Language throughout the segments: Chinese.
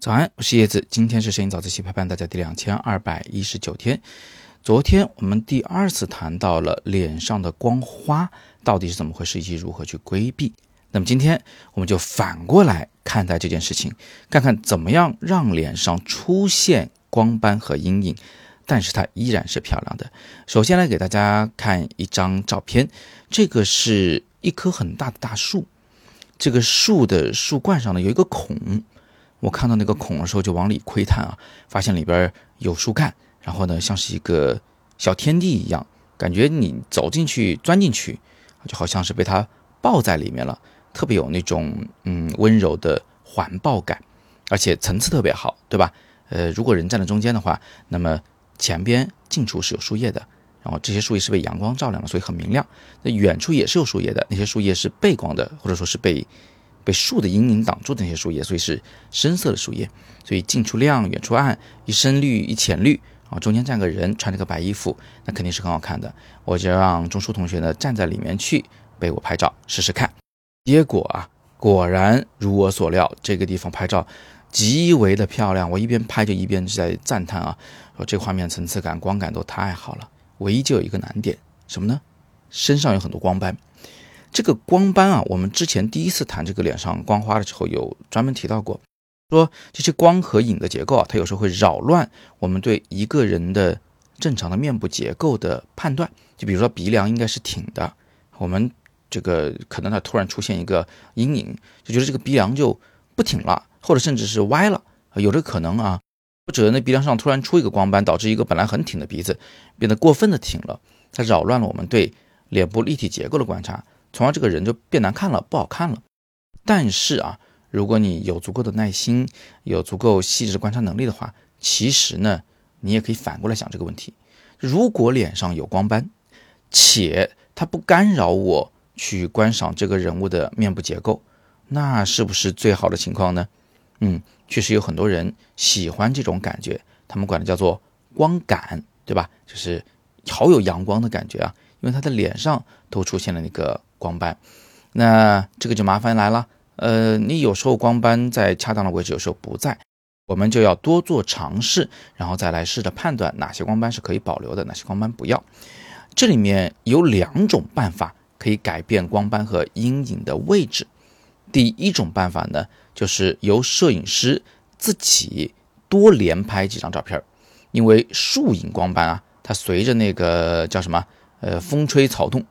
早安，我是叶子。今天是摄影早自习陪伴大家第两千二百一十九天。昨天我们第二次谈到了脸上的光花到底是怎么回事，以及如何去规避。那么今天我们就反过来看待这件事情，看看怎么样让脸上出现光斑和阴影，但是它依然是漂亮的。首先来给大家看一张照片，这个是一棵很大的大树，这个树的树冠上呢有一个孔。我看到那个孔的时候，就往里窥探啊，发现里边有树干，然后呢，像是一个小天地一样，感觉你走进去、钻进去，就好像是被它抱在里面了，特别有那种嗯温柔的环抱感，而且层次特别好，对吧？呃，如果人站在中间的话，那么前边近处是有树叶的，然后这些树叶是被阳光照亮的，所以很明亮。那远处也是有树叶的，那些树叶是背光的，或者说是被。被树的阴影挡住的那些树叶，所以是深色的树叶。所以近处亮，远处暗，一深绿一浅绿啊，中间站个人，穿着个白衣服，那肯定是很好看的。我就让钟书同学呢站在里面去被我拍照试试看。结果啊，果然如我所料，这个地方拍照极为的漂亮。我一边拍就一边在赞叹啊，说这画面层次感、光感都太好了。唯一就有一个难点，什么呢？身上有很多光斑。这个光斑啊，我们之前第一次谈这个脸上光花的时候，有专门提到过，说这些光和影的结构啊，它有时候会扰乱我们对一个人的正常的面部结构的判断。就比如说鼻梁应该是挺的，我们这个可能它突然出现一个阴影，就觉得这个鼻梁就不挺了，或者甚至是歪了，有这个可能啊。或者那鼻梁上突然出一个光斑，导致一个本来很挺的鼻子变得过分的挺了，它扰乱了我们对脸部立体结构的观察。从而这个人就变难看了，不好看了。但是啊，如果你有足够的耐心，有足够细致的观察能力的话，其实呢，你也可以反过来想这个问题：如果脸上有光斑，且它不干扰我去观赏这个人物的面部结构，那是不是最好的情况呢？嗯，确实有很多人喜欢这种感觉，他们管它叫做光感，对吧？就是好有阳光的感觉啊，因为他的脸上都出现了那个。光斑，那这个就麻烦来了。呃，你有时候光斑在恰当的位置，有时候不在，我们就要多做尝试，然后再来试着判断哪些光斑是可以保留的，哪些光斑不要。这里面有两种办法可以改变光斑和阴影的位置。第一种办法呢，就是由摄影师自己多连拍几张照片，因为树影光斑啊，它随着那个叫什么，呃，风吹草动。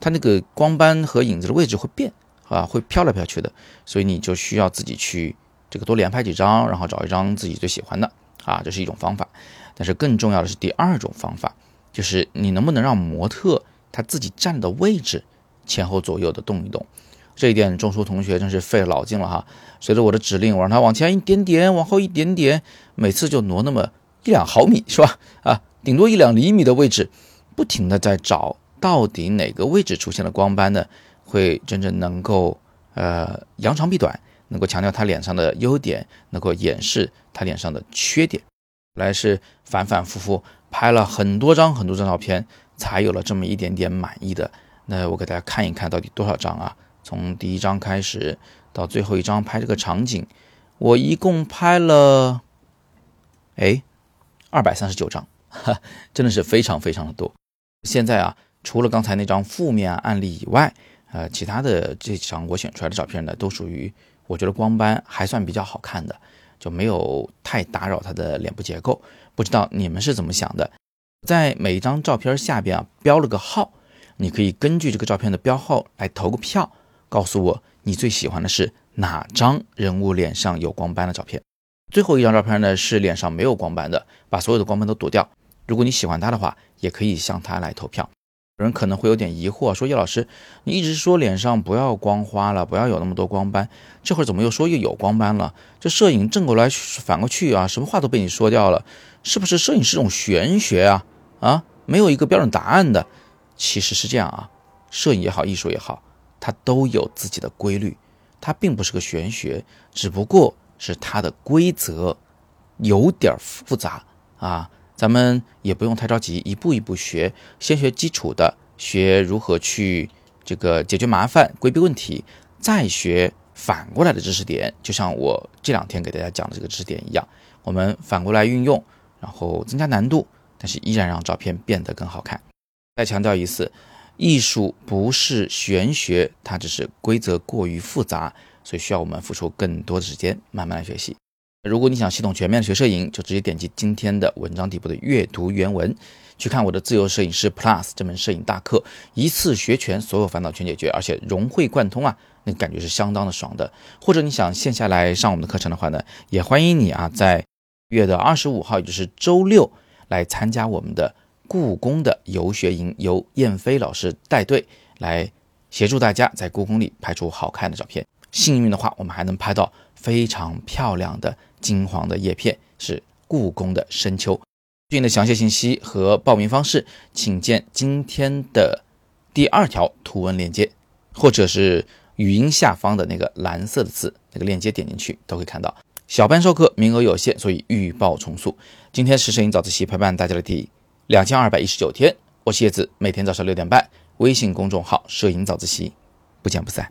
它那个光斑和影子的位置会变啊，会飘来飘去的，所以你就需要自己去这个多连拍几张，然后找一张自己最喜欢的啊，这是一种方法。但是更重要的是第二种方法，就是你能不能让模特他自己站的位置前后左右的动一动。这一点钟书同学真是费了脑筋了哈。随着我的指令，我让他往前一点点，往后一点点，每次就挪那么一两毫米是吧？啊，顶多一两厘米的位置，不停的在找。到底哪个位置出现了光斑呢？会真正能够呃扬长避短，能够强调他脸上的优点，能够掩饰他脸上的缺点。来是反反复复拍了很多张很多张照片，才有了这么一点点满意的。那我给大家看一看到底多少张啊？从第一张开始到最后一张拍这个场景，我一共拍了哎二百三十九张，哈，真的是非常非常的多。现在啊。除了刚才那张负面案例以外，呃，其他的这张我选出来的照片呢，都属于我觉得光斑还算比较好看的，就没有太打扰他的脸部结构。不知道你们是怎么想的？在每一张照片下边啊标了个号，你可以根据这个照片的标号来投个票，告诉我你最喜欢的是哪张人物脸上有光斑的照片。最后一张照片呢是脸上没有光斑的，把所有的光斑都躲掉。如果你喜欢他的话，也可以向他来投票。有人可能会有点疑惑，说叶老师，你一直说脸上不要光花了，不要有那么多光斑，这会儿怎么又说又有光斑了？这摄影正过来反过去啊，什么话都被你说掉了，是不是摄影是种玄学啊？啊，没有一个标准答案的。其实是这样啊，摄影也好，艺术也好，它都有自己的规律，它并不是个玄学，只不过是它的规则有点复杂啊。咱们也不用太着急，一步一步学，先学基础的，学如何去这个解决麻烦、规避问题，再学反过来的知识点，就像我这两天给大家讲的这个知识点一样，我们反过来运用，然后增加难度，但是依然让照片变得更好看。再强调一次，艺术不是玄学，它只是规则过于复杂，所以需要我们付出更多的时间，慢慢来学习。如果你想系统全面的学摄影，就直接点击今天的文章底部的阅读原文，去看我的自由摄影师 Plus 这门摄影大课，一次学全，所有烦恼全解决，而且融会贯通啊，那感觉是相当的爽的。或者你想线下来上我们的课程的话呢，也欢迎你啊，在月的二十五号，也就是周六来参加我们的故宫的游学营，由燕飞老师带队来协助大家在故宫里拍出好看的照片。幸运的话，我们还能拍到非常漂亮的。金黄的叶片是故宫的深秋。对应的详细信息和报名方式，请见今天的第二条图文链接，或者是语音下方的那个蓝色的字，那个链接点进去都可以看到。小班授课名额有限，所以预报重塑。今天是摄影早自习陪伴大家的第两千二百一十九天，我是叶子，每天早上六点半，微信公众号“摄影早自习”，不见不散。